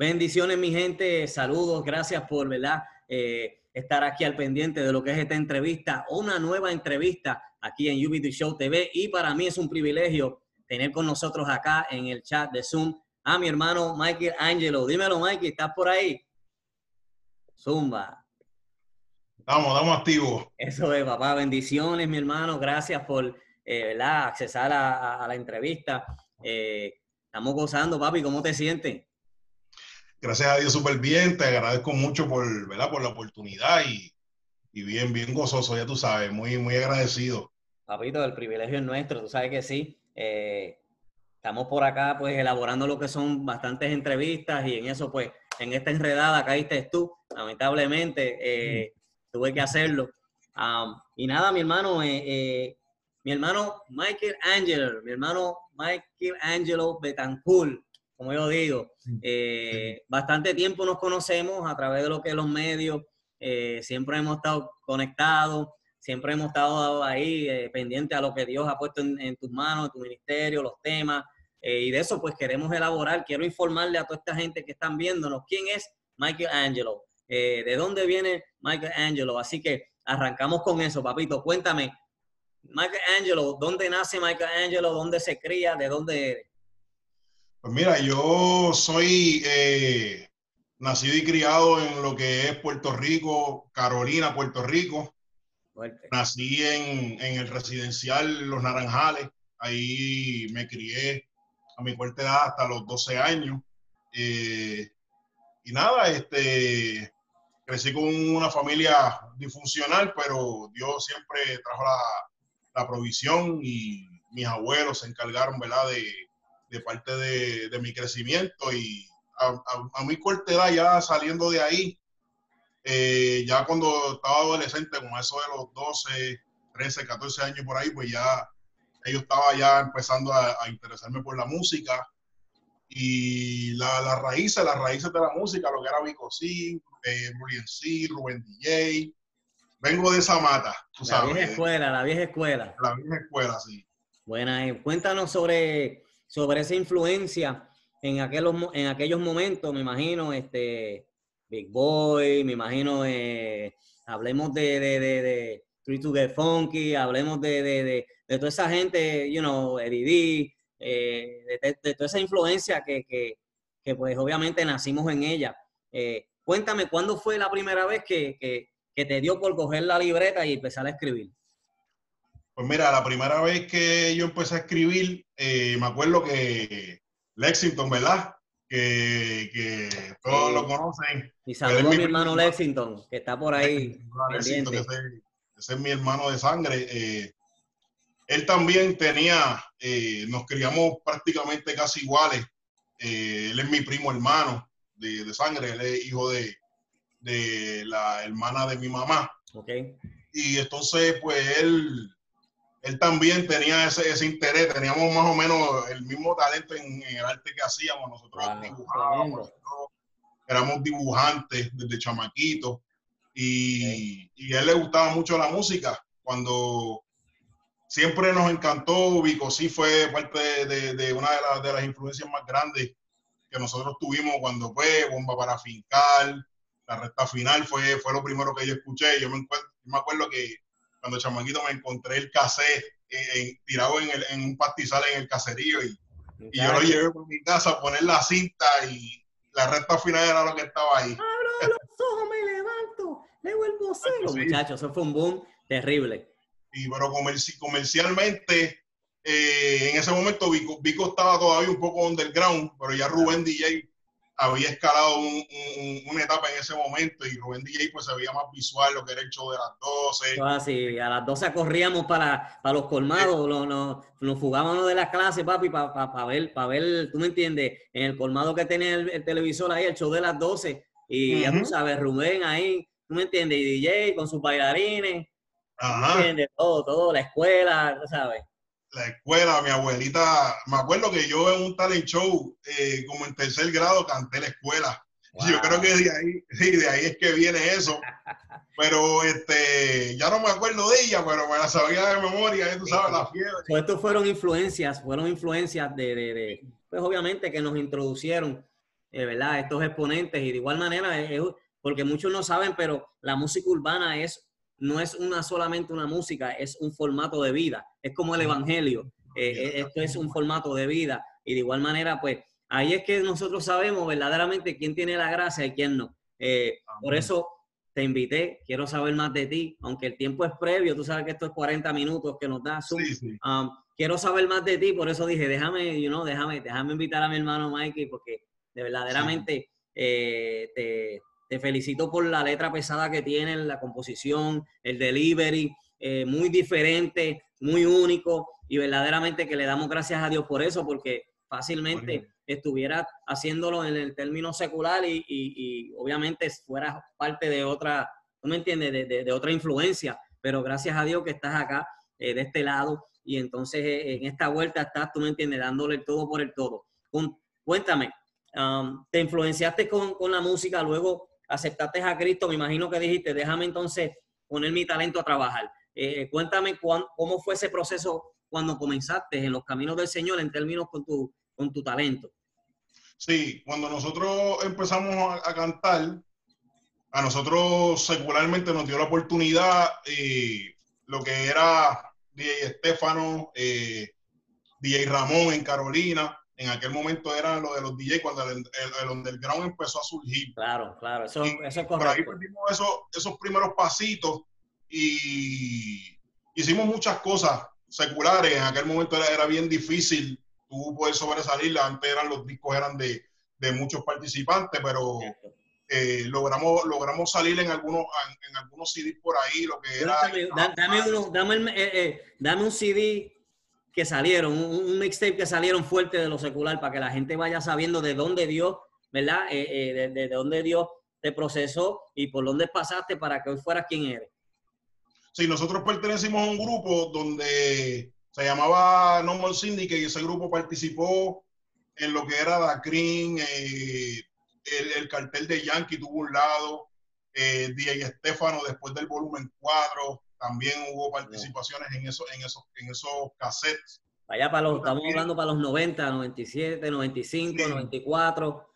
Bendiciones, mi gente. Saludos. Gracias por, ¿verdad? Eh, estar aquí al pendiente de lo que es esta entrevista, una nueva entrevista aquí en UBT Show TV. Y para mí es un privilegio tener con nosotros acá en el chat de Zoom a mi hermano Michael Angelo. Dímelo, Mikey, ¿estás por ahí? Zumba. Vamos, damos activo. Eso es, papá. Bendiciones, mi hermano. Gracias por eh, accesar a, la entrevista. Eh, estamos gozando, papi. ¿Cómo te sientes? Gracias a Dios, súper bien. Te agradezco mucho por, ¿verdad? por la oportunidad y, bien, bien gozoso, ya tú sabes. Muy, muy agradecido. Papito, el privilegio es nuestro. Tú sabes que sí. Eh, estamos por acá, pues, elaborando lo que son bastantes entrevistas y en eso, pues, en esta enredada caíste tú. Lamentablemente, eh, tuve que hacerlo. y nada, mi hermano, eh, eh, mi hermano Michael Angelo, mi hermano Michael Angelo Betancourt, como yo digo, bastante tiempo nos conocemos a través de lo que los medios, siempre hemos estado conectados, siempre hemos estado ahí pendientes a lo que Dios ha puesto en, tus manos, en tu ministerio, los temas, y de eso pues queremos elaborar, quiero informarle a toda esta gente que están viéndonos quién es Michael Angelo. Eh, de dónde viene Michael Angelo. Así que arrancamos con eso, papito. Cuéntame, Michael Angelo, ¿dónde nace Michael Angelo? ¿Dónde se cría? ¿De dónde eres? Pues mira, yo soy eh, nacido y criado en lo que es Puerto Rico, Carolina, Puerto Rico. Nací en, el residencial Los Naranjales. Ahí me crié a mi corta edad hasta los 12 años. Eh, y nada, este, crecí con una familia disfuncional, pero Dios siempre trajo la, provisión y mis abuelos se encargaron, ¿verdad?, de, parte de, mi crecimiento y a, mi corta edad ya saliendo de ahí, eh, ya cuando estaba adolescente, con eso de los 12, 13, 14 años por ahí, pues ya yo estaba ya empezando a, a interesarme por la música y las la raíces, las raíces de la música, lo que era Vico C, eh, C, Rubén DJ. Vengo de esa mata, La vieja escuela, la vieja escuela. La vieja escuela, sí. Buena, eh, cuéntanos sobre, sobre esa influencia en aquellos, en aquellos momentos, me imagino, este, Big Boy, me imagino, eh, hablemos de, de, de, de to Get Funky, hablemos de, de, de, toda esa gente, you know, Eddie eh, de, toda esa influencia que, que, pues obviamente nacimos en ella. Eh, cuéntame, ¿cuándo fue la primera vez que, que, te dio por coger la libreta y empezar a escribir? Pues mira, la primera vez que yo empecé a escribir, eh, me acuerdo que Lexington, ¿verdad? Que, que todos lo conocen. Y saludo a mi, hermano Lexington, que está por ahí. Lexington, ese, es mi hermano de sangre él también tenía, eh, nos criamos prácticamente casi iguales. Eh, él es mi primo hermano de, sangre, él es hijo de, la hermana de mi mamá. Okay. Y entonces, pues él, él también tenía ese, interés, teníamos más o menos el mismo talento en, el arte que hacíamos. Nosotros dibujábamos, éramos dibujantes desde chamaquitos y, y a él le gustaba mucho la música. Cuando siempre nos encantó. Vico sí fue parte de, una de, las influencias más grandes que nosotros tuvimos cuando fue Bomba para Fincar. La recta final fue, fue lo primero que yo escuché. Yo me, me acuerdo que cuando chamaquito me encontré el cassette tirado en, el, en, un pastizal en el caserío y, yo lo llevé por mi casa a poner la cinta y la recta final era lo que estaba ahí. Abro los ojos, me levanto, le vuelvo cero. Muchachos, eso fue un boom terrible y pero comercialmente eh, en ese momento Vico, Vico, estaba todavía un poco underground, pero ya Rubén DJ había escalado una etapa en ese momento y Rubén DJ pues se veía más visual lo que era el show de las 12. Ah, sí, a las 12 corríamos para, para los colmados, nos, fugábamos de la clase, papi, para, para, ver, para ver, tú me entiendes, en el colmado que tenía el, televisor ahí, el show de las 12, y ya tú sabes, Rubén ahí, tú me entiendes, y DJ con sus bailarines, Ajá. Todo, todo, la escuela, ¿sabes? La escuela, mi abuelita, me acuerdo que yo en un talent show, eh, como en tercer grado, canté la escuela. Yo creo que de ahí, de ahí es que viene eso. Pero este, ya no me acuerdo de ella, pero me la sabía de memoria, tú sabes, la fiebre. Estos fueron influencias, fueron influencias de, de, de, pues obviamente que nos introducieron eh, ¿verdad? Estos exponentes y de igual manera, porque muchos no saben, pero la música urbana es, no es una solamente una música, es un formato de vida, es como el Evangelio, eh, esto es un formato de vida. Y de igual manera, pues ahí es que nosotros sabemos verdaderamente quién tiene la gracia y quién no. por eso te invité, quiero saber más de ti, aunque el tiempo es previo, tú sabes que esto es 40 minutos que nos da Zoom. Um, quiero saber más de ti, por eso dije, déjame, you know, déjame, déjame invitar a mi hermano Mikey, porque de verdaderamente eh, te, te, felicito por la letra pesada que tiene, la composición, el delivery, eh, muy diferente, muy único, y verdaderamente que le damos gracias a Dios por eso, porque fácilmente estuviera haciéndolo en el término secular y, obviamente fuera parte de otra, ¿tú me entiendes? De, otra influencia, pero gracias a Dios que estás acá, eh, de este lado, y entonces eh, en esta vuelta estás, tú me entiendes, dándole el todo por el todo. cuéntame, um, ¿te influenciaste con, la música, luego aceptaste a Cristo? Me imagino que dijiste, déjame entonces poner mi talento a trabajar. Eh, cuéntame cómo fue ese proceso cuando comenzaste en los caminos del Señor en términos con tu, con tu talento. Sí, cuando nosotros empezamos a, cantar, a nosotros secularmente nos dio la oportunidad y lo que era DJ Estefano, eh, DJ Ramón en Carolina. En aquel momento era lo de los DJ cuando el, underground empezó a surgir. Claro, claro, eso, eso es correcto. Por ahí perdimos esos, esos primeros pasitos y hicimos muchas cosas seculares. En aquel momento era, era bien difícil tú puedes sobresalir. Antes eran los discos eran de, de muchos participantes, pero eh, logramos, logramos salir en algunos, en, algunos CDs por ahí, lo que era... Dame, uno, dame, eh, eh, dame, un CD que salieron, un, mixtape que salieron fuerte de lo secular para que la gente vaya sabiendo de dónde Dios, ¿verdad? de, de, dónde Dios te procesó y por dónde pasaste para que hoy fueras quien eres. Sí, nosotros pertenecimos a un grupo donde se llamaba Normal Syndicate y ese grupo participó en lo que era Da eh, el, cartel de Yankee tuvo un lado, eh, DJ Estefano después del volumen 4, también hubo participaciones en, eso, en, esos, en esos cassettes. Allá para los, estamos hablando para los 90, 97, 95, 94.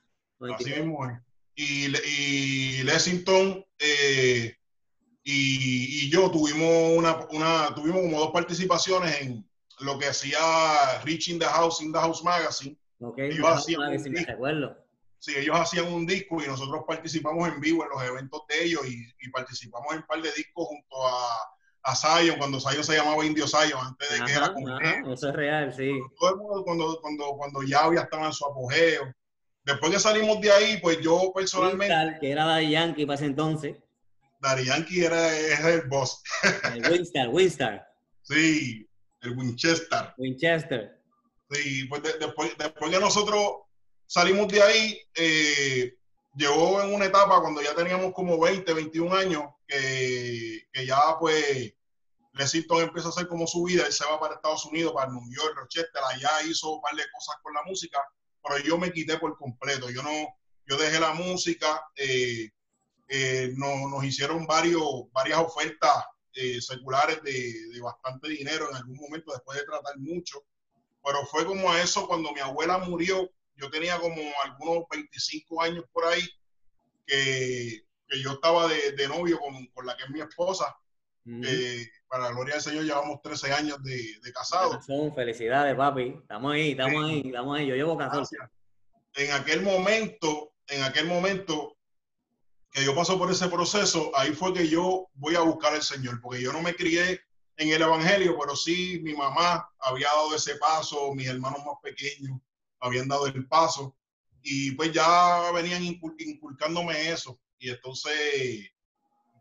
Así mismo Y, y Lexington eh, y, yo tuvimos una, una, tuvimos como dos participaciones en lo que hacía Rich in the House, in the House Magazine. ellos hacían un disco. Sí, ellos hacían un disco y nosotros participamos en vivo en los eventos de ellos y, participamos en un par de discos junto a, a Zion, cuando Zion se llamaba Indio Zion, antes de que era con Eso es real, sí. Todo el mundo cuando, cuando, cuando ya estaba en su apogeo. Después que salimos de ahí, pues yo personalmente... que era Daddy Yankee para ese entonces. Daddy Yankee era, el boss. El Winstar, Winstar. Sí, el Winchester. Winchester. Sí, pues después, después que nosotros salimos de ahí, eh, llegó en una etapa cuando ya teníamos como 20, 21 años, que, ya pues Lexington empieza a hacer como su vida, él se va para Estados Unidos, para New York, Rochester, allá hizo un par de cosas con la música, pero yo me quité por completo, yo no, yo dejé la música, eh, eh, nos hicieron varios, varias ofertas eh, seculares de, bastante dinero en algún momento después de tratar mucho, pero fue como a eso cuando mi abuela murió, yo tenía como algunos 25 años por ahí, que, yo estaba de, novio con, la que es mi esposa. para la gloria del Señor llevamos 13 años de, de casados. Felicidades, papi. Estamos ahí, estamos ahí, estamos ahí. Yo llevo 14. En aquel momento, en aquel momento, que yo paso por ese proceso, ahí fue que yo voy a buscar al Señor, porque yo no me crié en el Evangelio, pero sí mi mamá había dado ese paso, mis hermanos más pequeños habían dado el paso, y pues ya venían inculcándome eso. Y entonces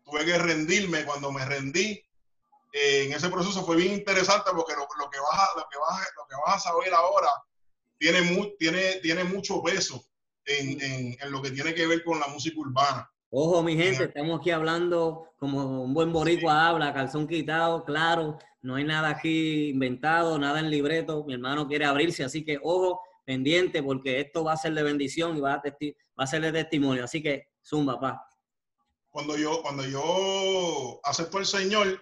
tuve que rendirme. Cuando me rendí, eh, en ese proceso fue bien interesante porque lo, que, vas a, lo, que, vas lo que vas a saber ahora tiene, tiene, tiene mucho peso en, en, en, lo que tiene que ver con la música urbana. Ojo, mi gente, estamos aquí hablando como un buen boricua habla, calzón quitado, claro, no hay nada aquí inventado, nada en libreto, mi hermano quiere abrirse, así que ojo, pendiente, porque esto va a ser de bendición y va a, va a ser de testimonio, así que zumba, pa. Cuando yo, cuando yo acepto al Señor,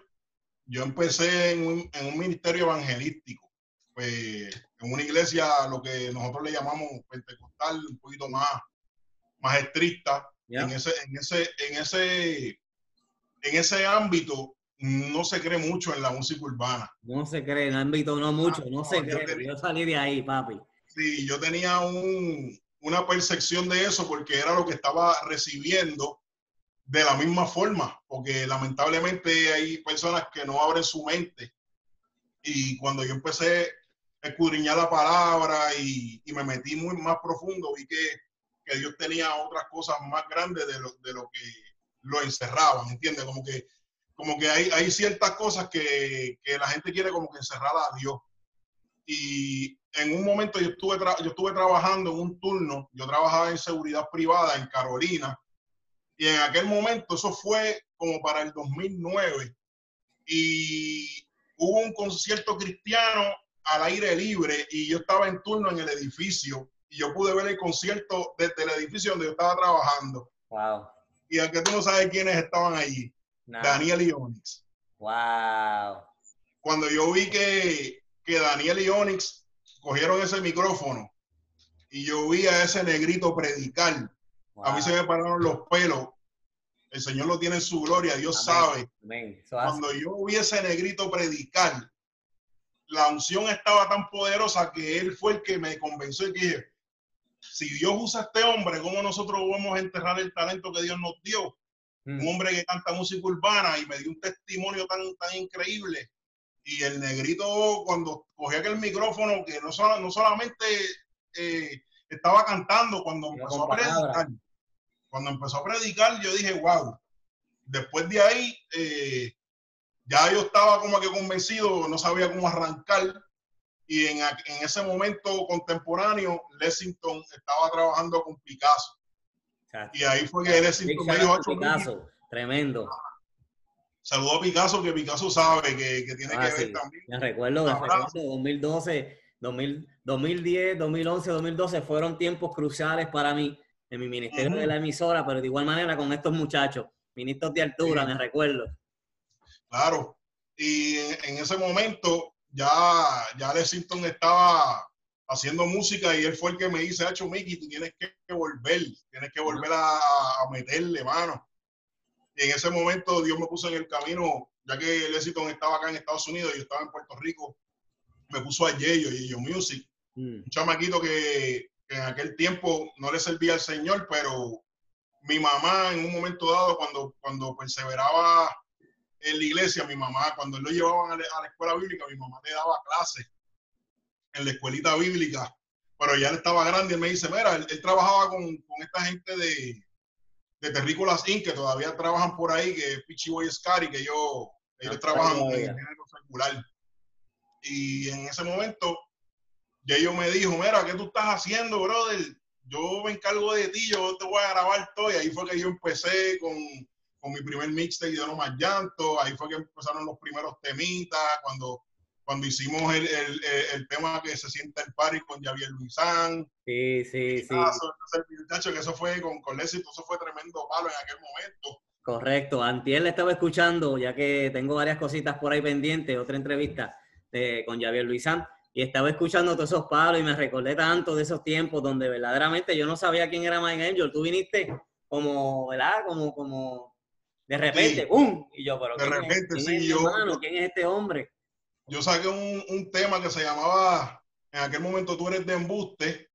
yo empecé en un, en un ministerio evangelístico, pues en una iglesia, lo que nosotros le llamamos pentecostal, un poquito más más estrictas. En, ese, en, ese, en, ese, en ese ámbito no se cree mucho en la música urbana. No se cree, en el ámbito no mucho, no, se cree. yo salí de ahí, papi. Sí, yo tenía un, una percepción de eso porque era lo que estaba recibiendo de la misma forma, porque lamentablemente hay personas que no abren su mente. Y cuando yo empecé a escudriñar la palabra y, me metí muy más profundo, vi que, que, Dios tenía otras cosas más grandes de lo, de lo que lo encerraban, ¿entiendes? Como que, como que hay, hay ciertas cosas que, que la gente quiere como que encerrar a Dios. Y en un momento yo estuve, yo estuve trabajando en un turno, yo trabajaba en seguridad privada en Carolina, y en aquel momento, eso fue como para el 2009, y hubo un concierto cristiano al aire libre y yo estaba en turno en el edificio y yo pude ver el concierto desde el edificio donde yo estaba trabajando. Wow. Y aunque tú no sabes quiénes estaban allí. Daniel y Onyx. Wow. Cuando yo vi que, que Daniel y Onyx cogieron ese micrófono y yo vi a ese negrito predicar, a mí se me pararon los pelos. El Señor lo tiene en su gloria, Dios sabe. Cuando yo vi a ese negrito predicar, la unción estaba tan poderosa que él fue el que me convenció y dije, si Dios usa a este hombre, ¿cómo nosotros vamos a enterrar el talento que Dios nos dio? Un mm. hombre que canta música urbana y me dio un testimonio tan, tan increíble. Y el negrito, cuando cogía aquel micrófono, que no, no solamente eh, estaba cantando, cuando empezó a predicar, cuando empezó a predicar, yo dije, wow. Después de ahí, eh, ya yo estaba como que convencido, no sabía cómo arrancar. Y en, en ese momento contemporáneo, Lexington estaba trabajando con Picasso. Y ahí fue que Lexington me dijo, Picasso, tremendo. Saludo a Picasso, que Picasso sabe que, que tiene ah, que ver también. Me recuerdo, me recuerdo 2012, 2010, 2011, 2012 fueron tiempos cruciales para mí en mi ministerio de la emisora, pero de igual manera con estos muchachos, ministros de altura, me recuerdo. Claro, y en, ese momento ya, ya Lexington estaba haciendo música y él fue el que me dice, Hacho Mickey, tú tienes que, volver, tienes que volver a, meterle mano. Y en ese momento Dios me puso en el camino, ya que Lexington estaba acá en Estados Unidos y yo estaba en Puerto Rico, me puso a Yeyo, Yeyo Music, mm. un chamaquito que, en aquel tiempo no le servía al Señor, pero mi mamá en un momento dado, cuando, cuando perseveraba en la iglesia, mi mamá, cuando él lo llevaban a la, escuela bíblica, mi mamá le daba clases en la escuelita bíblica, pero ya él estaba grande y me dice, mira, él, trabajaba con, con, esta gente de, de Terrícolas Inc., que todavía trabajan por ahí, que es Pichi Boy Scary, que yo, ellos trabajan en el género secular. Y en ese momento, ya yo me dijo, mira, ¿qué tú estás haciendo, brother? Yo me encargo de ti, yo te voy a grabar todo. Y ahí fue que yo empecé con, con mi primer mixtape de No Más Llanto. Ahí fue que empezaron los primeros temitas, cuando, cuando hicimos el, el, el tema que se siente el party con Javier Luisán. Sí, sí, sí. muchacho, que eso fue con, con eso fue tremendo palo en aquel momento. Correcto. Antier le estaba escuchando, ya que tengo varias cositas por ahí pendientes, otra entrevista de, con Javier Luisán y estaba escuchando todos esos palos y me recordé tanto de esos tiempos donde verdaderamente yo no sabía quién era Mike Angel. Tú viniste como, ¿verdad? Como, como de repente, ¡pum! Y yo, pero de repente, sí, yo. ¿Quién es este hombre? Yo saqué un, un, tema que se llamaba, en aquel momento tú eres de embuste.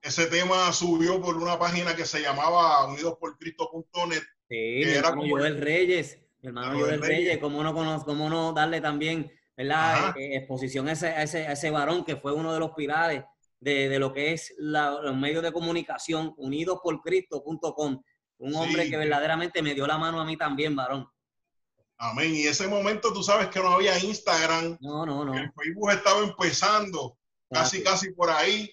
Ese tema subió por una página que se llamaba unidosporcristo.net. Sí, mi hermano Joel Reyes, mi hermano Joel Reyes, Reyes, ¿cómo no, cómo no darle también ¿verdad? Eh, exposición a ese, a, ese, ese, varón que fue uno de los pilares de, de lo que es la, los medios de comunicación unidos por Cristo.com. Un hombre que verdaderamente me dio la mano a mí también, varón. Amén. Y ese momento tú sabes que no había Instagram. No, no, no. El Facebook estaba empezando, casi, casi por ahí.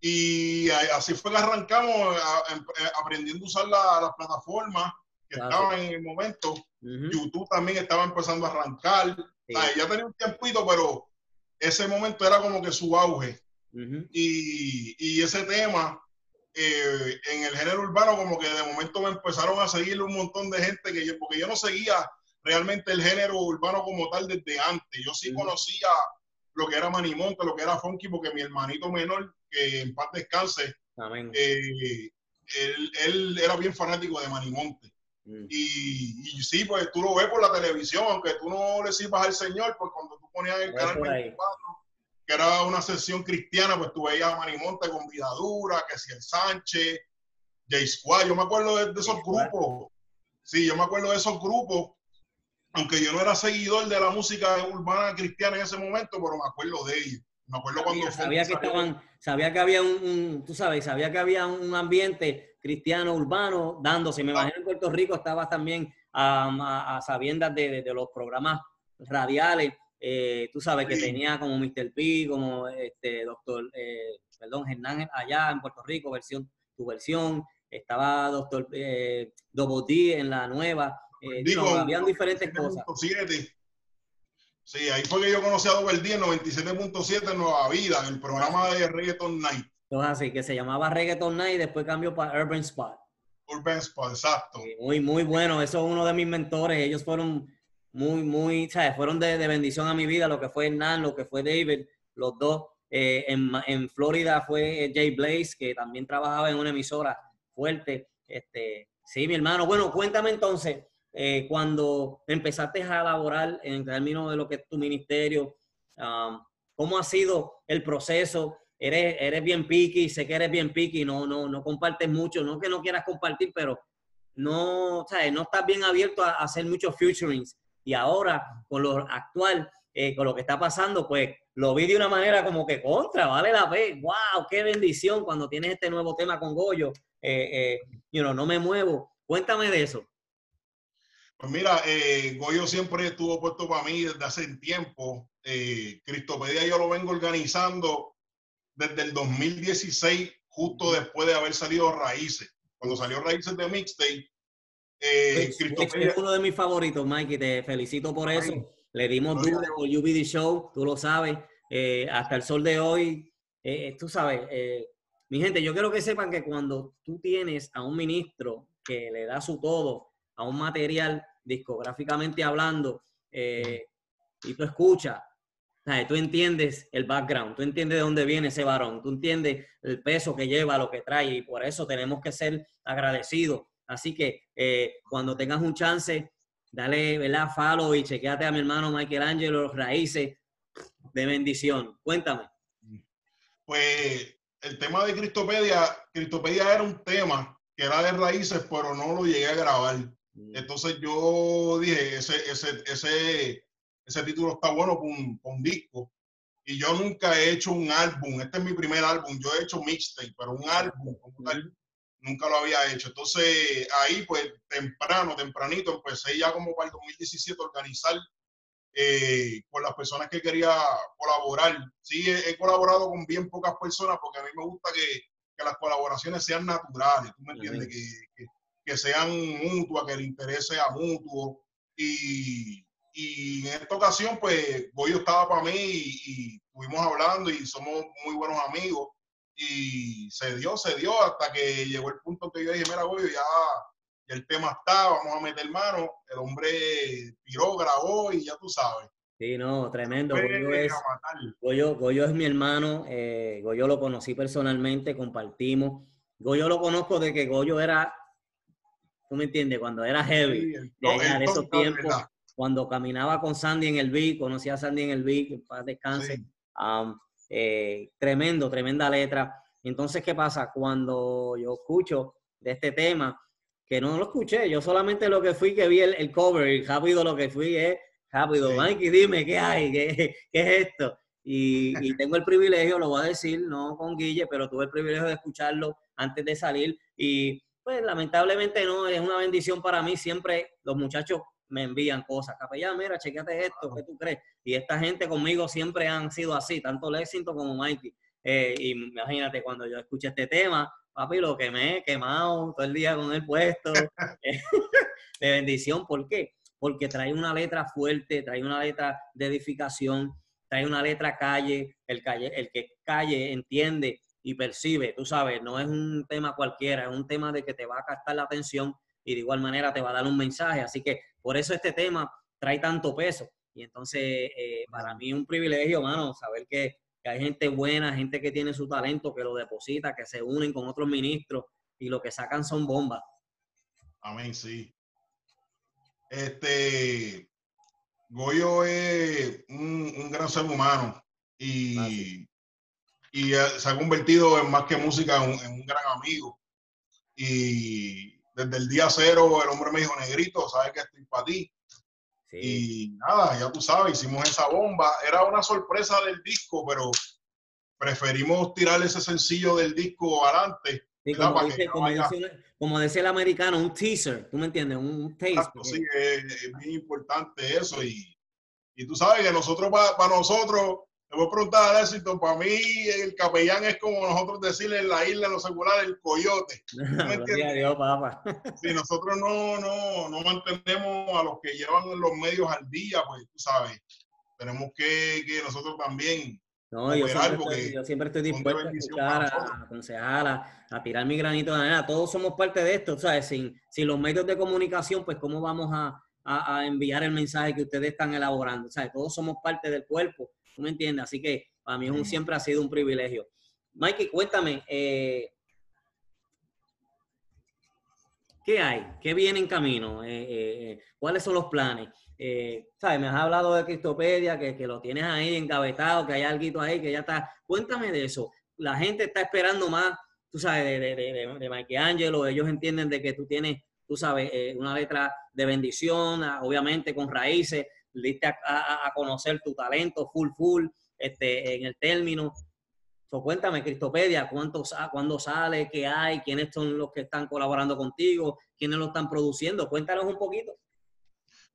Y así fue que arrancamos em, eh, aprendiendo a usar las plataformas que estaban en el momento. YouTube también estaba empezando a arrancar ya tenía un tiempito, pero ese momento era como que su auge. y, y, ese tema, eh, en el género urbano, como que de momento me empezaron a seguir un montón de gente, que yo, porque yo no seguía realmente el género urbano como tal desde antes. Yo sí conocía lo que era Manimonte, lo que era Funky, porque mi hermanito menor, que en paz descanse, eh, él, él era bien fanático de Manimonte. Mm. Y, y, sí, pues tú lo ves por la televisión, aunque tú no le sirvas al Señor, pues cuando tú ponías el canal 24, que era una sesión cristiana, pues tú veías a Manimonte con Vidadura, que si el Sánchez, Jay Squad, yo me acuerdo de, esos grupos. Sí, yo me acuerdo de esos grupos, aunque yo no era seguidor de la música urbana cristiana en ese momento, pero me acuerdo de ellos. Me acuerdo cuando sabía, que estaban, sabía que había un, tú sabes, sabía que había un ambiente cristiano urbano dándose. Me imagino en Puerto Rico estaba también a, sabiendas de, los programas radiales. Eh, tú sabes que tenía como Mr. P, como este doctor, eh, perdón, Hernán allá en Puerto Rico, versión, tu versión. Estaba doctor eh, D en la nueva. Eh, habían diferentes cosas. Sí, ahí fue que yo conocí a Doble D en 97.7 en Nueva Vida, en el programa de Reggaeton Night. Entonces, así que se llamaba Reggaeton Night y después cambió para Urban Spot. Urban Spot, exacto. muy, muy bueno. Eso es uno de mis mentores. Ellos fueron muy, muy, ¿sabes? Fueron de, bendición a mi vida, lo que fue Hernán, lo que fue David, los dos. Eh, en, en, Florida fue Jay Blaze, que también trabajaba en una emisora fuerte. Este, sí, mi hermano. Bueno, cuéntame entonces, eh, cuando empezaste a laborar en términos de lo que es tu ministerio, um, ¿cómo ha sido el proceso? Eres, eres bien picky, sé que eres bien picky, no, no, no compartes mucho, no que no quieras compartir, pero no, ¿sabes? no estás bien abierto a, hacer muchos futurings. Y ahora, con lo actual, eh, con lo que está pasando, pues lo vi de una manera como que contra, vale la pena. ¡Wow! ¡Qué bendición cuando tienes este nuevo tema con Goyo! Eh, eh no me muevo. Cuéntame de eso. Pues mira, eh, Goyo siempre estuvo puesto para mí desde hace tiempo. Eh, Cristopedia yo lo vengo organizando desde el 2016, justo después de haber salido Raíces. Cuando salió Raíces de Mixtape, eh, Es uno de mis favoritos, Mike, y te felicito por eso. Le dimos duro por UBD Show, tú lo sabes. Eh, hasta el sol de hoy, eh, tú sabes, mi gente, yo quiero que sepan que cuando tú tienes a un ministro que le da su todo a un material discográficamente hablando eh, y tú escuchas, tú entiendes el background, tú entiendes de dónde viene ese varón, tú entiendes el peso que lleva, lo que trae y por eso tenemos que ser agradecidos. Así que eh, cuando tengas un chance, dale, ¿verdad? Follow y chequeate a mi hermano Michael Angelo, Raíces de bendición. Cuéntame. Pues el tema de Cristopedia, Cristopedia era un tema que era de raíces, pero no lo llegué a grabar. Mm. Entonces yo dije, ese, ese, ese, ese título está bueno con un, un, disco. Y yo nunca he hecho un álbum, este es mi primer álbum, yo he hecho mixtape, pero un álbum nunca lo había hecho. Entonces ahí pues temprano, tempranito, empecé ya como para el 2017 a organizar eh, con las personas que quería colaborar. Sí, he, colaborado con bien pocas personas porque a mí me gusta que, que las colaboraciones sean naturales, ¿tú me entiendes? que, que sean mutuas, que el interés sea mutuo. Y, y en esta ocasión, pues, Goyo estaba para mí y, estuvimos hablando y somos muy buenos amigos. Y se dio, se dio hasta que llegó el punto que yo dije, mira, Goyo, ya, el tema está, vamos a meter mano. El hombre tiró, grabó y ya tú sabes. Sí, no, tremendo. Goyo es, Goyo, es mi hermano. Eh, Goyo lo conocí personalmente, compartimos. Goyo lo conozco de que Goyo era ¿Tú me entiendes? Cuando era heavy, de, esos tiempos, cuando caminaba con Sandy en el beat, conocía a Sandy en el beat, que para descanse. Eh, tremendo, tremenda letra. Entonces, ¿qué pasa? Cuando yo escucho de este tema, que no lo escuché, yo solamente lo que fui que vi el, cover y rápido lo que fui es rápido, Mikey, dime, ¿qué hay? ¿Qué, es esto? Y, y, tengo el privilegio, lo voy a decir, no con Guille, pero tuve el privilegio de escucharlo antes de salir y pues lamentablemente no, es una bendición para mí. Siempre los muchachos me envían cosas. Capellán, mira, chequeate esto, ¿qué tú crees? Y esta gente conmigo siempre han sido así, tanto Lexington como Mikey. Eh, y imagínate, cuando yo escuché este tema, papi, lo que me he quemado todo el día con el puesto. de bendición, ¿por qué? Porque trae una letra fuerte, trae una letra de edificación, trae una letra calle, el, calle, el que calle entiende y percibe, tú sabes, no es un tema cualquiera, es un tema de que te va a captar la atención y de igual manera te va a dar un mensaje. Así que por eso este tema trae tanto peso. Y entonces, eh, para mí es un privilegio, mano, saber que, hay gente buena, gente que tiene su talento, que lo deposita, que se unen con otros ministros y lo que sacan son bombas. Amén, sí. Este, Goyo es un, gran ser humano y, y se ha convertido en más que música en, un gran amigo. Y desde el día cero el hombre me dijo, negrito, sabes que estoy para ti. Y nada, ya tú sabes, hicimos esa bomba. Era una sorpresa del disco, pero preferimos tirar ese sencillo del disco adelante. como, decía el americano, un teaser, ¿tú me entiendes? Un taste. sí, es, muy importante eso. Y, y tú sabes que nosotros, para nosotros, te voy a preguntar a éxito, para mí el capellán es como nosotros decirle en la isla en lo secular el coyote. ¿Me entiendes? Si nosotros no, no, no mantenemos a los que llevan los medios al día, pues tú sabes, tenemos que, que nosotros también no, yo siempre, estoy, dispuesto a escuchar, a, aconsejar, a, tirar mi granito de arena. Todos somos parte de esto, ¿sabes? Sin, sin los medios de comunicación, pues cómo vamos a, a, enviar el mensaje que ustedes están elaborando, ¿sabes? Todos somos parte del cuerpo ¿Tú me entiendes? Así que para mí es un, siempre ha sido un privilegio. Mikey, cuéntame, eh, ¿qué hay? ¿Qué viene en camino? Eh, eh, ¿Cuáles son los planes? ¿Sabes? Me has hablado de Cristopedia, que, que, lo tienes ahí encabezado, que hay algo ahí, que ya está. Cuéntame de eso. La gente está esperando más, tú sabes, de, de, de, de Mikey Angelo. Ellos entienden de que tú tienes, tú sabes, una letra de bendición, obviamente con raíces diste a, conocer tu talento full, full, este, en el término. So, cuéntame, Cristopedia, ¿cuánto, ¿cuándo sale? ¿Qué hay? ¿Quiénes son los que están colaborando contigo? ¿Quiénes lo están produciendo? Cuéntanos un poquito.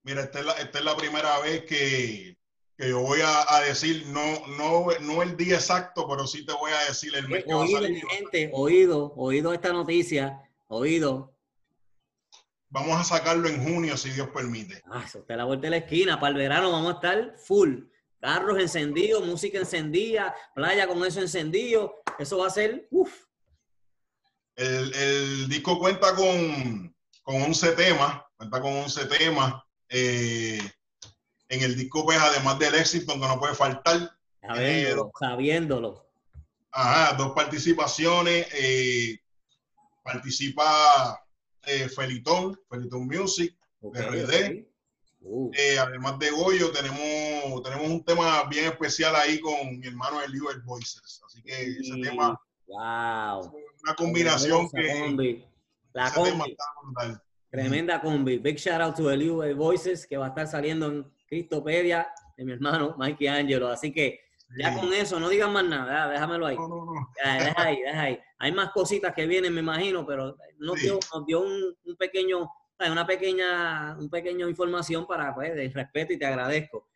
Mira, esta es la, esta es la primera vez que, que yo voy a, decir, no, no, no el día exacto, pero sí te voy a decir el mes que oído, va a salir. Gente, oído, oído esta noticia, oído, Vamos a sacarlo en junio, si Dios permite. Ah, eso está la vuelta de la esquina. Para el verano vamos a estar full. Carros encendidos, música encendida, playa con eso encendido. Eso va a ser, uff. El, disco cuenta con, con 11 temas, cuenta con 11 temas. Eh, en el disco, pues, además del éxito, que no puede faltar. Sabiéndolo, sabiéndolo. Ajá, dos participaciones. Eh, participa eh, Felitón, Felitón Music, RD. Uh. Eh, además de Goyo, tenemos, tenemos un tema bien especial ahí con mi hermano Eliu Voices. Así que ese tema. Wow. Una combinación que. La combi. Tremenda combi. Big shout out to Eliu Voices que va a estar saliendo en Cristopedia de mi hermano Mikey Angelo. Así que ya con eso, no digan más nada, déjamelo ahí. deja ahí, deja ahí. Hay más cositas que vienen, me imagino, pero nos dio, nos dio un, pequeño, una pequeña, un pequeño información para, pues, de respeto y te agradezco.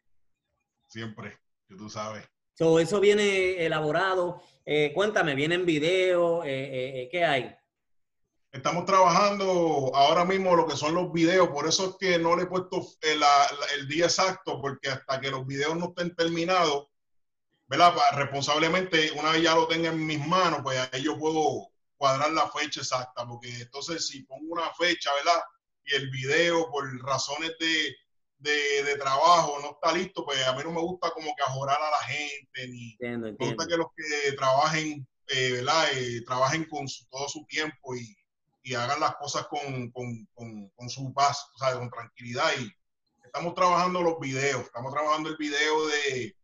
Siempre, que tú sabes. eso viene elaborado. Eh, cuéntame, ¿viene en video? Eh, eh, ¿Qué hay? Estamos trabajando ahora mismo lo que son los videos, por eso es que no le he puesto el, el día exacto, porque hasta que los videos no estén terminados, ¿verdad? Responsablemente, una vez ya lo tenga en mis manos, pues ahí yo puedo cuadrar la fecha exacta, porque entonces si pongo una fecha, ¿verdad? Y el video por razones de, de, trabajo no está listo, pues a mí no me gusta como que ajorar a la gente, ni me gusta que los que trabajen, eh, ¿verdad? Eh, trabajen con todo su tiempo y, y hagan las cosas con, con, con, con, su paz, o sea, con tranquilidad. Y estamos trabajando los videos, estamos trabajando el video de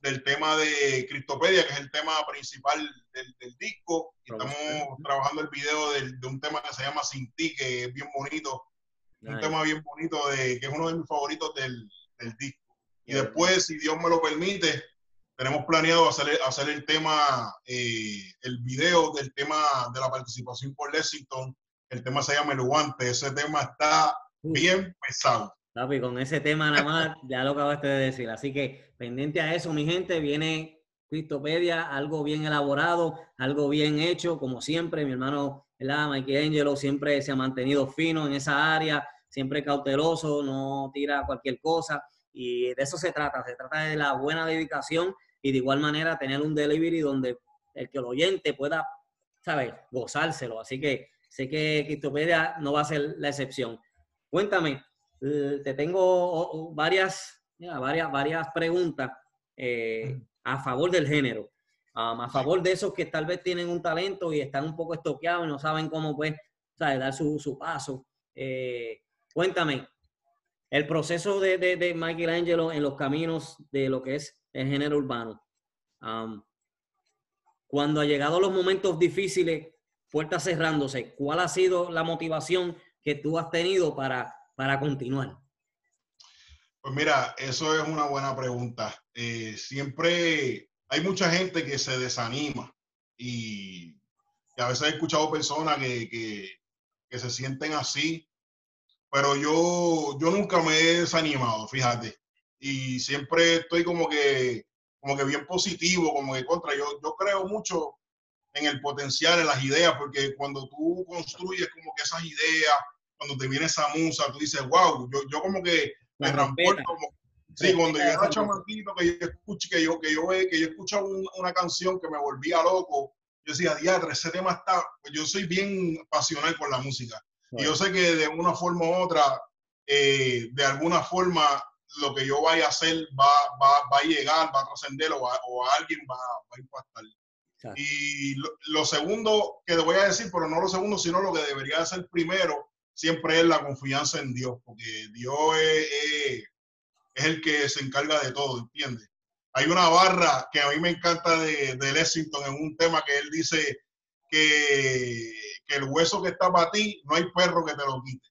del tema de Cristopedia, que es el tema principal del, disco. estamos trabajando el video de, un tema que se llama Sin Ti, que es bien bonito. Un tema bien bonito, de, que es uno de mis favoritos del, disco. Y después, si Dios me lo permite, tenemos planeado hacer, hacer el tema, eh, el video del tema de la participación por Lexington. El tema se llama El Guante. Ese tema está bien pesado con ese tema nada más, ya lo acabaste de decir. Así que pendiente a eso, mi gente, viene Cristopedia, algo bien elaborado, algo bien hecho, como siempre. Mi hermano, ¿verdad? Mikey Angelo siempre se ha mantenido fino en esa área, siempre cauteloso, no tira cualquier cosa. Y de eso se trata, se trata de la buena dedicación y de igual manera tener un delivery donde el que el oyente pueda, ¿sabes?, gozárselo. Así que sé que Cristopedia no va a ser la excepción. Cuéntame, te tengo varias, varias, varias preguntas eh, a favor del género. a favor de esos que tal vez tienen un talento y están un poco estoqueados y no saben cómo pues, dar su, su paso. Eh, cuéntame, el proceso de, de, de Michelangelo en los caminos de lo que es el género urbano. cuando ha llegado los momentos difíciles, puertas cerrándose, ¿cuál ha sido la motivación que tú has tenido para, para continuar? Pues mira, eso es una buena pregunta. Eh, siempre hay mucha gente que se desanima y, a veces he escuchado personas que, que, que se sienten así pero yo, yo nunca me he desanimado, fíjate. Y siempre estoy como que, como que bien positivo, como que contra. Yo, yo creo mucho en el potencial, en las ideas, porque cuando tú construyes como que esas ideas, cuando te viene esa musa, tú dices, wow, yo, yo como que me transporto como, Sí, cuando yo era chamaquito, que yo escuché, que yo, que yo, que yo escuchaba una canción que me volvía loco, yo decía, diatre, ese tema está, pues yo soy bien pasional por la música. Y yo sé que de una forma u otra, eh, de alguna forma, lo que yo vaya a hacer va, va, va a llegar, va a trascender o, o, alguien va, va a impactar. Y lo, segundo que te voy a decir, pero no lo segundo, sino lo que debería ser primero, siempre es la confianza en Dios, porque Dios es, es, el que se encarga de todo, ¿entiendes? Hay una barra que a mí me encanta de, de Lexington en un tema que él dice que que el hueso que está para ti, no hay perro que te lo quite.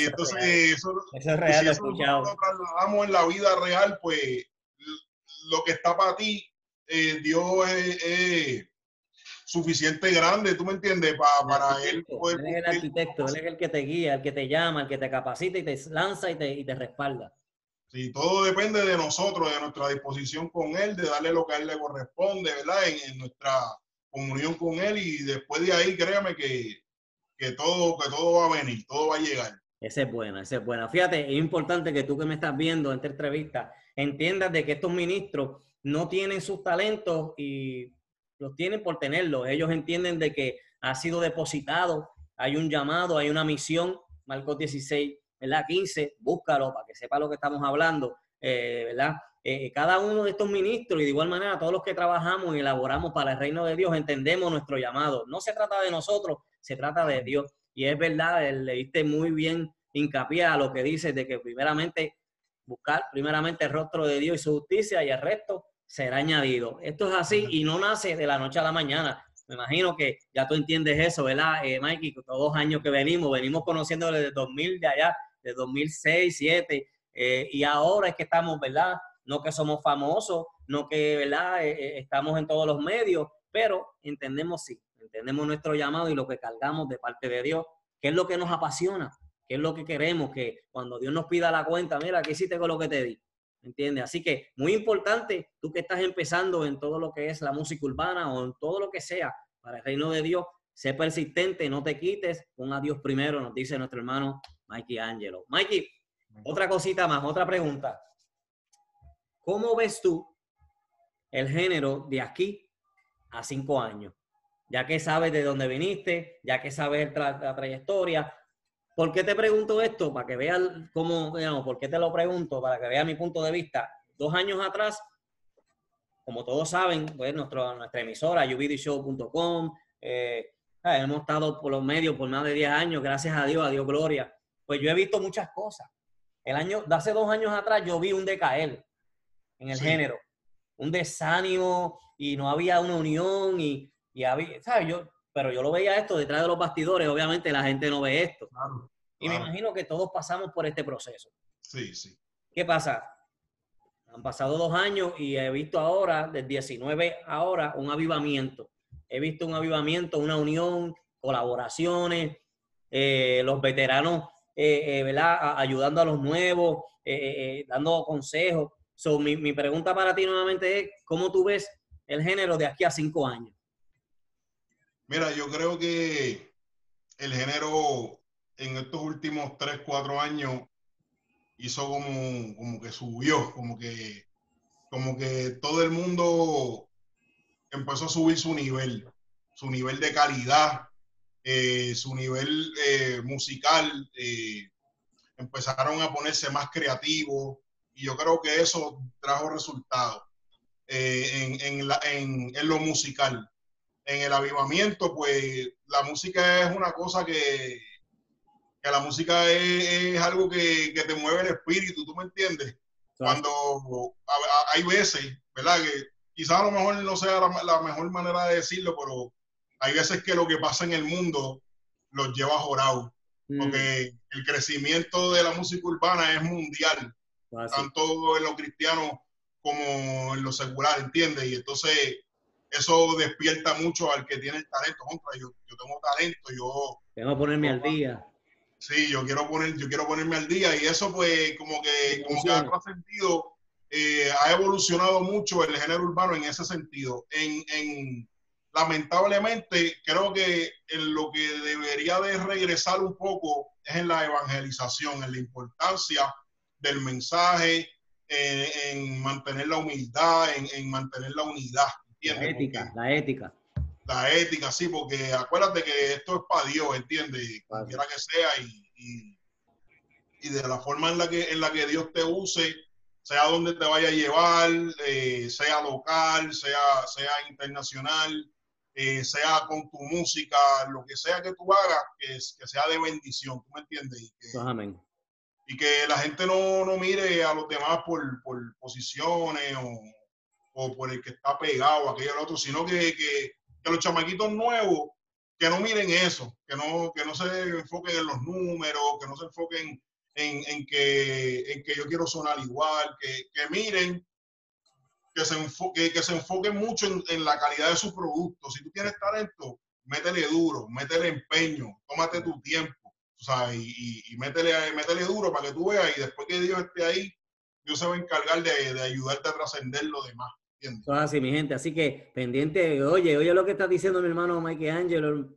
Y entonces eso, es real, si eso lo trasladamos en la vida real, pues lo que está para ti, eh, Dios es, suficiente grande, ¿tú me entiendes? para él poder... Él es el arquitecto, él es el que te guía, el que te llama, el que te capacita y te lanza y te, y te respalda. Sí, todo depende de nosotros, de nuestra disposición con él, de darle lo que a él le corresponde, ¿verdad? En, en nuestra comunión con Él y después de ahí, créame que, que, todo, que todo va a venir, todo va a llegar. Esa es buena, esa es buena. Fíjate, es importante que tú que me estás viendo en esta entrevista entiendas de que estos ministros no tienen sus talentos y los tienen por tenerlos. Ellos entienden de que ha sido depositado, hay un llamado, hay una misión, Marcos 16, ¿verdad? 15, búscalo para que sepa lo que estamos hablando, eh, ¿verdad? Eh, cada uno de estos ministros y de igual manera todos los que trabajamos y elaboramos para el reino de Dios entendemos nuestro llamado. No se trata de nosotros, se trata de Dios. Y es verdad, le muy bien hincapié a lo que dice de que primeramente buscar primeramente el rostro de Dios y su justicia y el resto será añadido. Esto es así y no nace de la noche a la mañana. Me imagino que ya tú entiendes eso, ¿verdad, eh, Mikey? Todos los años que venimos, venimos conociendo desde 2000 de allá, de 2006, 2007, eh, y ahora es que estamos, ¿verdad? no que somos famosos, no que ¿verdad? Eh, eh, estamos en todos los medios, pero entendemos sí, entendemos nuestro llamado y lo que cargamos de parte de Dios, qué es lo que nos apasiona, qué es lo que queremos, que cuando Dios nos pida la cuenta, mira, ¿qué hiciste con lo que te di? ¿Entiendes? Así que muy importante, tú que estás empezando en todo lo que es la música urbana o en todo lo que sea para el reino de Dios, sé persistente, no te quites, pon a Dios primero, nos dice nuestro hermano Mikey Angelo. Mikey, otra cosita más, otra pregunta. ¿Cómo ves tú el género de aquí a cinco años? Ya que sabes de dónde viniste, ya que sabes la, trayectoria. ¿Por qué te pregunto esto? Para que veas cómo, digamos, ¿por qué te lo pregunto? Para que veas mi punto de vista. Dos años atrás, como todos saben, pues nuestro, nuestra emisora, ubdshow.com, eh, hemos estado por los medios por más de 10 años, gracias a Dios, a Dios gloria. Pues yo he visto muchas cosas. El año, de hace dos años atrás yo vi un decaer en el género. Un desánimo y no había una unión y, y había, ¿sabes? Yo, pero yo lo veía esto detrás de los bastidores, obviamente la gente no ve esto. y me imagino que todos pasamos por este proceso. Sí, sí. ¿Qué pasa? Han pasado dos años y he visto ahora, del 19 ahora, un avivamiento. He visto un avivamiento, una unión, colaboraciones, eh, los veteranos, eh, eh, ¿verdad? Ayudando a los nuevos, dando consejos. So, mi, mi pregunta para ti nuevamente es, ¿cómo tú ves el género de aquí a cinco años? Mira, yo creo que el género en estos últimos tres, cuatro años hizo como, como que subió, como que, como que todo el mundo empezó a subir su nivel, su nivel de calidad, eh, su nivel eh, musical, eh, empezaron a ponerse más creativos, y yo creo que eso trajo resultados. en, en, lo musical. En el avivamiento, pues la música es una cosa que, que la música es, algo que, que, te mueve el espíritu, ¿tú me entiendes? Cuando hay veces, ¿verdad? Que quizás a lo mejor no sea la, mejor manera de decirlo, pero hay veces que lo que pasa en el mundo los lleva jorado. Mm. Porque el crecimiento de la música urbana es mundial, tanto en lo cristiano como en lo secular, ¿entiendes? Y entonces eso despierta mucho al que tiene el talento. Contra, yo, yo tengo talento, yo... Tengo que ponerme al día. Sí, yo quiero, poner, yo quiero ponerme al día y eso pues como que, como que ha trascendido, eh, ha evolucionado mucho el género urbano en ese sentido. En, en, lamentablemente creo que en lo que debería de regresar un poco es en la evangelización, en la importancia del mensaje, eh, en mantener la humildad, en, mantener la unidad. La ética, la ética. La ética, sí, porque acuérdate que esto es para Dios, ¿entiendes? Cualquiera que sea y, y, de la forma en la, que, en la que Dios te use, sea donde te vaya a llevar, eh, sea local, sea, sea internacional, eh, sea con tu música, lo que sea que tú hagas, que, que sea de bendición, ¿tú me entiendes? Amén y que la gente no, no mire a los demás por, por posiciones o, o, por el que está pegado, aquello otro, sino que, que, que, los chamaquitos nuevos, que no miren eso, que no, que no se enfoquen en los números, que no se enfoquen en, en, que, en que yo quiero sonar igual, que, que miren, que se, enfoque, que se enfoquen mucho en, en la calidad de su producto. Si tú tienes talento, métele duro, métele empeño, tómate tu tiempo o sea, y, y, métele, métele, duro para que tú veas y después que Dios esté ahí, Dios se va a encargar de, de ayudarte a trascender lo demás. Eso así, mi gente. Así que pendiente, oye, oye lo que está diciendo mi hermano Mike Angelo,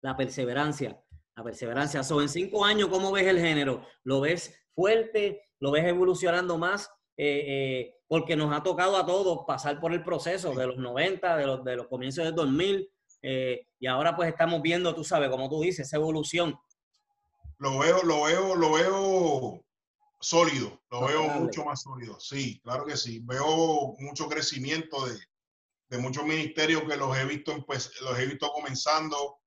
la perseverancia, la perseverancia. So, en cinco años, ¿cómo ves el género? ¿Lo ves fuerte? ¿Lo ves evolucionando más? Eh, eh, porque nos ha tocado a todos pasar por el proceso de los 90, de los, de los comienzos del 2000, eh, y ahora pues estamos viendo, tú sabes, como tú dices, esa evolución lo veo, lo veo, lo veo sólido, lo veo mucho más sólido. Sí, claro que sí. Veo mucho crecimiento de, de muchos ministerios que los he visto, pues, los he visto comenzando,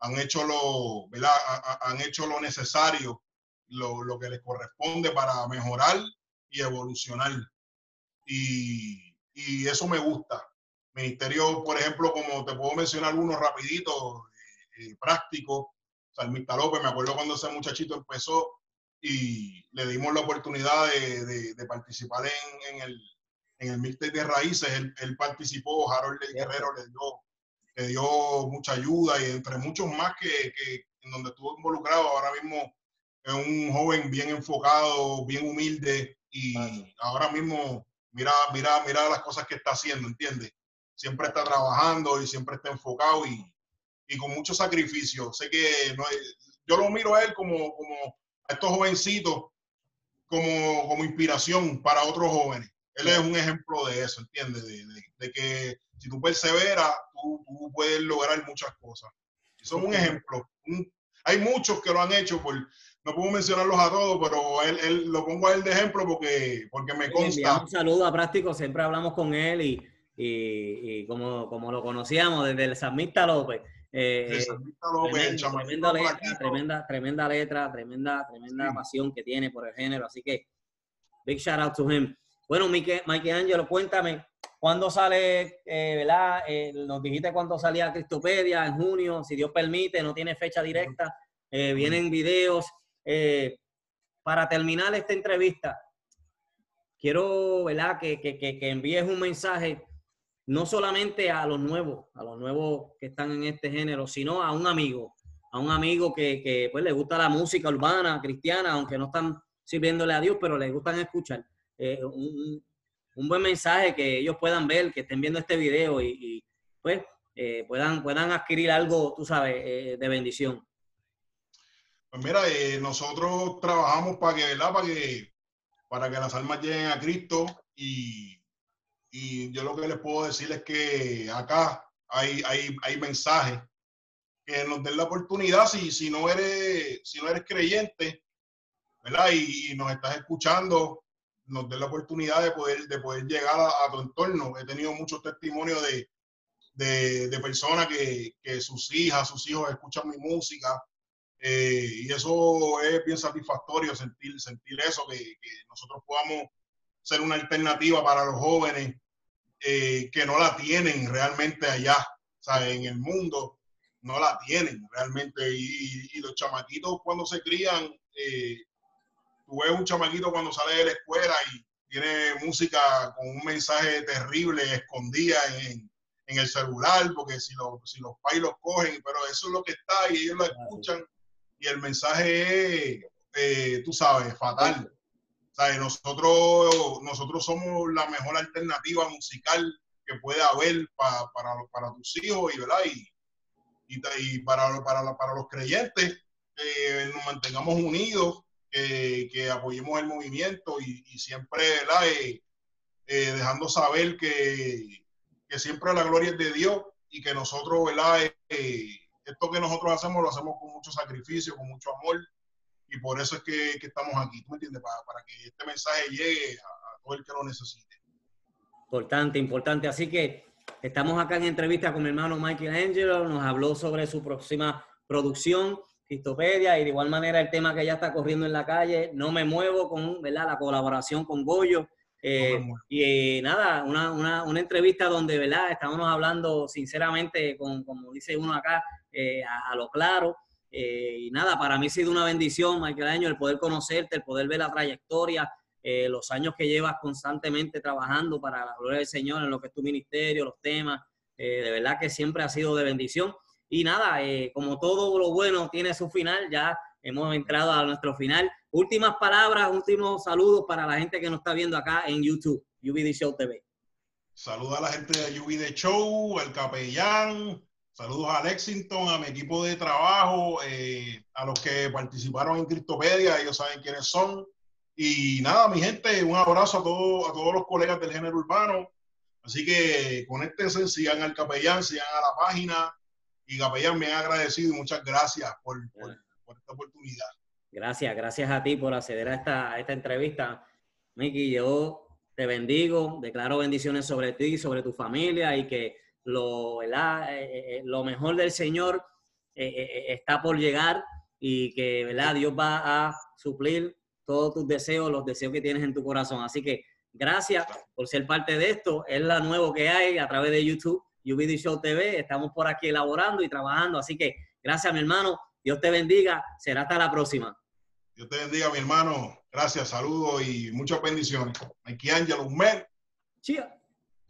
han hecho lo, ¿verdad? han hecho lo necesario, lo, lo, que les corresponde para mejorar y evolucionar. Y, y eso me gusta. Ministerios, por ejemplo, como te puedo mencionar uno rapidito, eh, eh, práctico, Salmista López, me acuerdo cuando ese muchachito empezó y le dimos la oportunidad de, de, participar en, en, el, en el de Raíces. Él, participó, Harold Guerrero le dio, le dio mucha ayuda y entre muchos más que, que en donde estuvo involucrado, ahora mismo es un joven bien enfocado, bien humilde y ahora mismo mira, mira, mira las cosas que está haciendo, ¿entiendes? Siempre está trabajando y siempre está enfocado y, y con mucho sacrificio. Sé que no yo lo miro a él como, como a estos jovencitos como, como inspiración para otros jóvenes. Él es un ejemplo de eso, ¿entiendes? De, que si tú perseveras, tú, tú, puedes lograr muchas cosas. Son un ejemplo. hay muchos que lo han hecho, por, no puedo mencionarlos a todos, pero él, él, lo pongo a él de ejemplo porque, porque me consta. Un saludo a Práctico, siempre hablamos con él y, y, como, como lo conocíamos desde el Samista López. Eh, tremenda, letra, tremenda, tremenda letra, tremenda, tremenda pasión que tiene por el género. Así que, big shout out to him. Bueno, Mike, Mike Angelo, cuéntame, ¿cuándo sale, eh, verdad? Eh, nos dijiste cuándo salía Cristopedia, en junio, si Dios permite, no tiene fecha directa, vienen videos. para terminar esta entrevista, quiero, ¿verdad? Que, que, que, que envíes un mensaje no solamente a los nuevos, a los nuevos que están en este género, sino a un amigo, a un amigo que, pues, le gusta la música urbana, cristiana, aunque no están sirviéndole a Dios, pero les gustan escuchar. Eh, un, buen mensaje que ellos puedan ver, que estén viendo este video y, pues eh, puedan, puedan adquirir algo, tú sabes, eh, de bendición. Pues mira, nosotros trabajamos para que. Para que, para que las almas lleguen a Cristo y y yo lo que les puedo decir es que acá hay, hay, hay mensajes que nos den la oportunidad, si, si, no, eres, si no eres creyente, ¿verdad? Y, nos estás escuchando, nos dé la oportunidad de poder, de poder llegar a, tu entorno. He tenido muchos testimonios de, de, de personas que, que, sus hijas, sus hijos escuchan mi música. Eh, y eso es bien satisfactorio sentir, sentir eso, que, que nosotros podamos ser una alternativa para los jóvenes eh, que no la tienen realmente allá, o sea, en el mundo no la tienen realmente. Y, y los chamaquitos cuando se crían, eh, tú ves un chamaquito cuando sale de la escuela y tiene música con un mensaje terrible escondida en, en el celular, porque si, lo, si los pais los cogen, pero eso es lo que está y ellos lo escuchan y el mensaje es, eh, tú sabes, fatal. Nosotros, nosotros somos la mejor alternativa musical que puede haber para, para tus hijos y, ¿verdad? y, y, para, para, para los creyentes, eh, nos mantengamos unidos, que apoyemos el movimiento y, siempre eh, eh, dejando saber que, que, siempre la gloria es de Dios y que nosotros, ¿verdad? esto que nosotros hacemos lo hacemos con mucho sacrificio, con mucho amor y por eso es que, que estamos aquí, ¿tú me entiendes? Para, para, que este mensaje llegue a, todo el que lo necesite. Importante, importante. Así que estamos acá en entrevista con mi hermano Michael Angelo, nos habló sobre su próxima producción, Cristopedia, y de igual manera el tema que ya está corriendo en la calle, No me muevo, con ¿verdad? la colaboración con Goyo. Eh, y nada, una, una, una, entrevista donde, ¿verdad? Estábamos hablando sinceramente, con, como dice uno acá, eh, a, lo claro. Eh, y nada, para mí ha sido una bendición, Michael Año, el poder conocerte, el poder ver la trayectoria, los años que llevas constantemente trabajando para la gloria del Señor en lo que es tu ministerio, los temas. de verdad que siempre ha sido de bendición. Y nada, como todo lo bueno tiene su final, ya hemos entrado a nuestro final. Últimas palabras, últimos saludos para la gente que nos está viendo acá en YouTube, UBD Show TV. Saludos a la gente de UBD Show, al capellán, Saludos a Lexington, a mi equipo de trabajo, eh, a los que participaron en Cristopedia, ellos saben quiénes son. Y nada, mi gente, un abrazo a, todos a todos los colegas del género urbano. Así que conéctense, sigan al capellán, sigan a la página. Y capellán, ha agradecido y muchas gracias por, por, esta oportunidad. Gracias, gracias a ti por acceder a esta, a esta entrevista. Miki, yo te bendigo, declaro bendiciones sobre ti, sobre tu familia y que lo, eh, eh, eh, lo mejor del Señor está por llegar y que ¿verdad? Dios va a suplir todos tus deseos, los deseos que tienes en tu corazón. Así que gracias por ser parte de esto. Es la nuevo que hay a través de YouTube, UBD Show TV. Estamos por aquí elaborando y trabajando. Así que gracias, mi hermano. Dios te bendiga. Será hasta la próxima. Dios te bendiga, mi hermano. Gracias, saludos y muchas bendiciones. Aquí Ángel Humer. Chia.